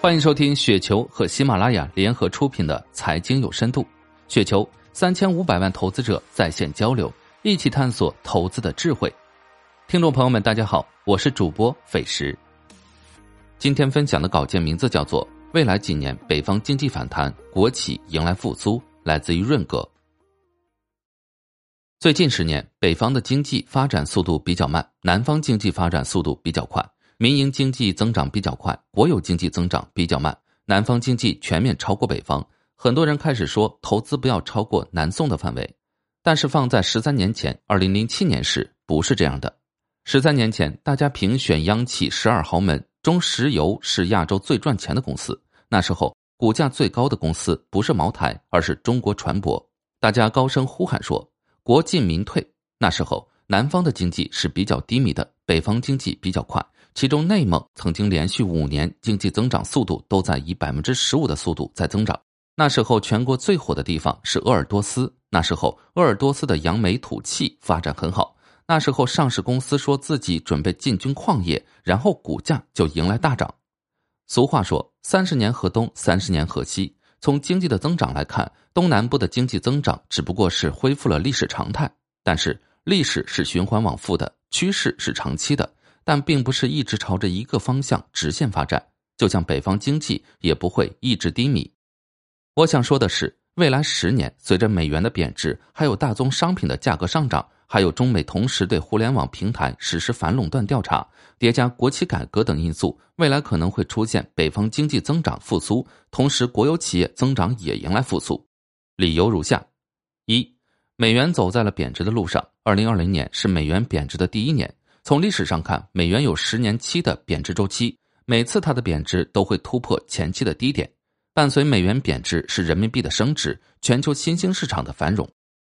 欢迎收听雪球和喜马拉雅联合出品的《财经有深度》，雪球三千五百万投资者在线交流，一起探索投资的智慧。听众朋友们，大家好，我是主播费时。今天分享的稿件名字叫做《未来几年北方经济反弹，国企迎来复苏》，来自于润格。最近十年，北方的经济发展速度比较慢，南方经济发展速度比较快。民营经济增长比较快，国有经济增长比较慢。南方经济全面超过北方，很多人开始说投资不要超过南宋的范围。但是放在十三年前，二零零七年时不是这样的。十三年前，大家评选央企十二豪门中，石油是亚洲最赚钱的公司。那时候股价最高的公司不是茅台，而是中国船舶。大家高声呼喊说“国进民退”。那时候南方的经济是比较低迷的，北方经济比较快。其中，内蒙曾经连续五年经济增长速度都在以百分之十五的速度在增长。那时候，全国最火的地方是鄂尔多斯。那时候，鄂尔多斯的扬眉吐气发展很好。那时候，上市公司说自己准备进军矿业，然后股价就迎来大涨。俗话说：“三十年河东，三十年河西。”从经济的增长来看，东南部的经济增长只不过是恢复了历史常态。但是，历史是循环往复的，趋势是长期的。但并不是一直朝着一个方向直线发展，就像北方经济也不会一直低迷。我想说的是，未来十年，随着美元的贬值，还有大宗商品的价格上涨，还有中美同时对互联网平台实施反垄断调查，叠加国企改革等因素，未来可能会出现北方经济增长复苏，同时国有企业增长也迎来复苏。理由如下：一，美元走在了贬值的路上，二零二零年是美元贬值的第一年。从历史上看，美元有十年期的贬值周期，每次它的贬值都会突破前期的低点。伴随美元贬值是人民币的升值，全球新兴市场的繁荣。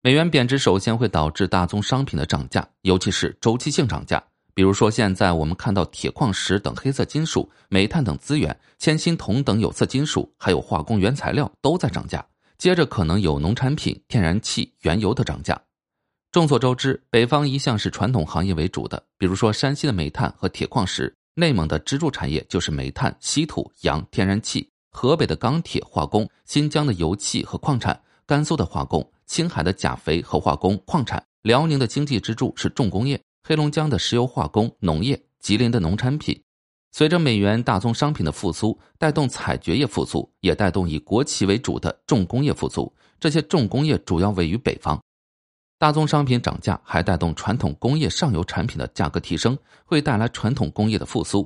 美元贬值首先会导致大宗商品的涨价，尤其是周期性涨价。比如说，现在我们看到铁矿石等黑色金属、煤炭等资源、铅、锌、铜等有色金属，还有化工原材料都在涨价。接着可能有农产品、天然气、原油的涨价。众所周知，北方一向是传统行业为主的，比如说山西的煤炭和铁矿石，内蒙的支柱产业就是煤炭、稀土、氧、天然气，河北的钢铁化工，新疆的油气和矿产，甘肃的化工，青海的钾肥和化工矿产，辽宁的经济支柱是重工业，黑龙江的石油化工、农业，吉林的农产品。随着美元大宗商品的复苏，带动采掘业复苏，也带动以国企为主的重工业复苏。这些重工业主要位于北方。大宗商品涨价，还带动传统工业上游产品的价格提升，会带来传统工业的复苏。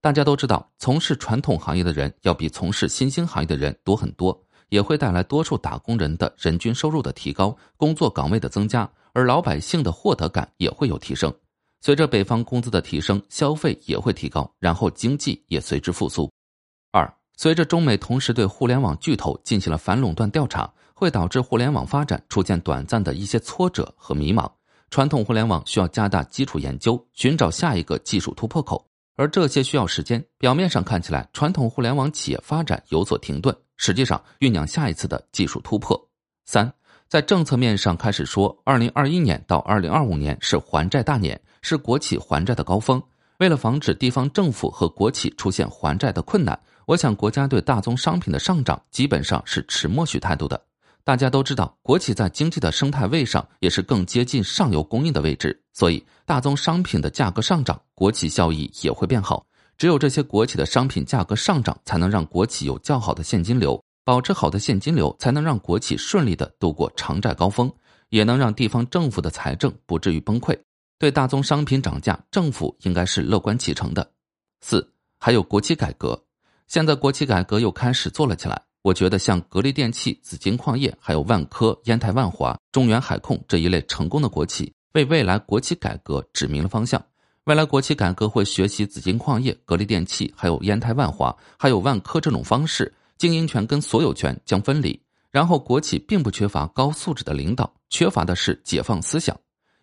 大家都知道，从事传统行业的人要比从事新兴行业的人多很多，也会带来多数打工人的人均收入的提高，工作岗位的增加，而老百姓的获得感也会有提升。随着北方工资的提升，消费也会提高，然后经济也随之复苏。二，随着中美同时对互联网巨头进行了反垄断调查。会导致互联网发展出现短暂的一些挫折和迷茫，传统互联网需要加大基础研究，寻找下一个技术突破口，而这些需要时间。表面上看起来，传统互联网企业发展有所停顿，实际上酝酿下一次的技术突破。三，在政策面上开始说，二零二一年到二零二五年是还债大年，是国企还债的高峰。为了防止地方政府和国企出现还债的困难，我想国家对大宗商品的上涨基本上是持默许态度的。大家都知道，国企在经济的生态位上也是更接近上游供应的位置，所以大宗商品的价格上涨，国企效益也会变好。只有这些国企的商品价格上涨，才能让国企有较好的现金流，保持好的现金流，才能让国企顺利的度过偿债高峰，也能让地方政府的财政不至于崩溃。对大宗商品涨价，政府应该是乐观其成的。四，还有国企改革，现在国企改革又开始做了起来。我觉得像格力电器、紫金矿业，还有万科、烟台万华、中原海控这一类成功的国企，为未来国企改革指明了方向。未来国企改革会学习紫金矿业、格力电器，还有烟台万华，还有万科这种方式，经营权跟所有权将分离。然后，国企并不缺乏高素质的领导，缺乏的是解放思想。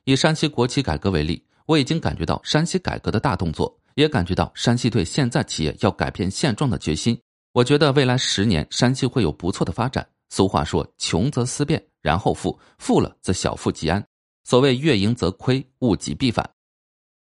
以山西国企改革为例，我已经感觉到山西改革的大动作，也感觉到山西对现在企业要改变现状的决心。我觉得未来十年山西会有不错的发展。俗话说：“穷则思变，然后富；富了则小富即安。”所谓“月盈则亏，物极必反”。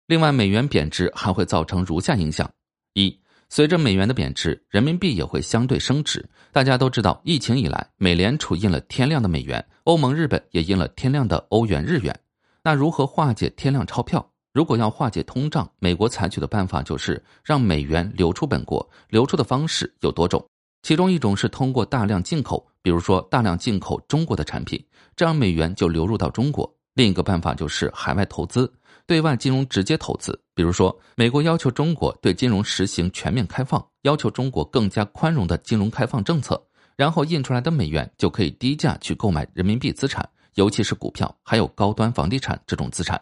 另外，美元贬值还会造成如下影响：一、随着美元的贬值，人民币也会相对升值。大家都知道，疫情以来，美联储印了天量的美元，欧盟、日本也印了天量的欧元、日元。那如何化解天量钞票？如果要化解通胀，美国采取的办法就是让美元流出本国。流出的方式有多种，其中一种是通过大量进口，比如说大量进口中国的产品，这样美元就流入到中国。另一个办法就是海外投资。对外金融直接投资，比如说，美国要求中国对金融实行全面开放，要求中国更加宽容的金融开放政策，然后印出来的美元就可以低价去购买人民币资产，尤其是股票，还有高端房地产这种资产，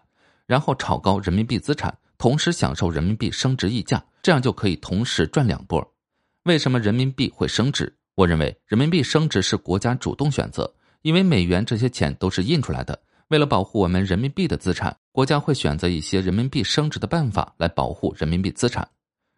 然后炒高人民币资产，同时享受人民币升值溢价，这样就可以同时赚两波。为什么人民币会升值？我认为人民币升值是国家主动选择，因为美元这些钱都是印出来的。为了保护我们人民币的资产，国家会选择一些人民币升值的办法来保护人民币资产。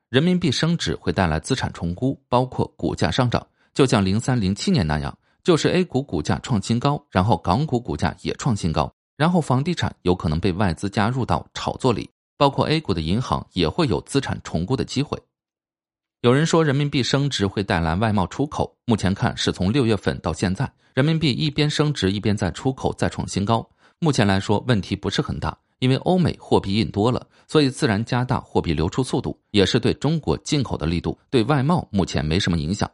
人民币升值会带来资产重估，包括股价上涨，就像零三零七年那样，就是 A 股股价创新高，然后港股股价也创新高，然后房地产有可能被外资加入到炒作里，包括 A 股的银行也会有资产重估的机会。有人说人民币升值会带来外贸出口，目前看是从六月份到现在，人民币一边升值一边在出口再创新高。目前来说，问题不是很大，因为欧美货币印多了，所以自然加大货币流出速度，也是对中国进口的力度，对外贸目前没什么影响。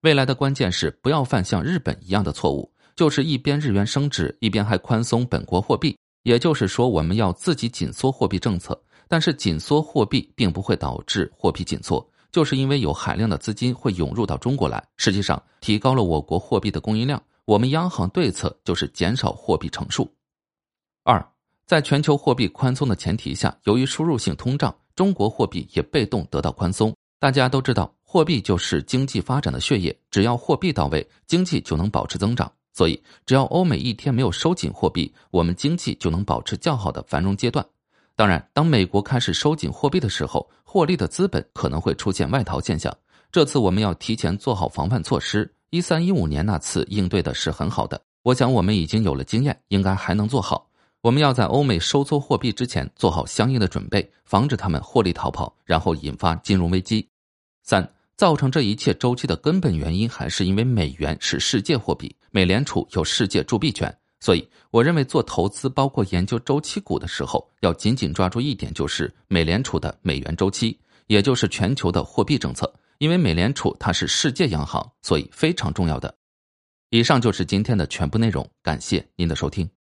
未来的关键是不要犯像日本一样的错误，就是一边日元升值，一边还宽松本国货币。也就是说，我们要自己紧缩货币政策，但是紧缩货币并不会导致货币紧缩，就是因为有海量的资金会涌入到中国来，实际上提高了我国货币的供应量。我们央行对策就是减少货币乘数。二，在全球货币宽松的前提下，由于输入性通胀，中国货币也被动得到宽松。大家都知道，货币就是经济发展的血液，只要货币到位，经济就能保持增长。所以，只要欧美一天没有收紧货币，我们经济就能保持较好的繁荣阶段。当然，当美国开始收紧货币的时候，获利的资本可能会出现外逃现象。这次我们要提前做好防范措施。一三一五年那次应对的是很好的，我想我们已经有了经验，应该还能做好。我们要在欧美收缩货币之前做好相应的准备，防止他们获利逃跑，然后引发金融危机。三，造成这一切周期的根本原因还是因为美元是世界货币，美联储有世界铸币权。所以，我认为做投资，包括研究周期股的时候，要紧紧抓住一点，就是美联储的美元周期，也就是全球的货币政策。因为美联储它是世界央行，所以非常重要的。以上就是今天的全部内容，感谢您的收听。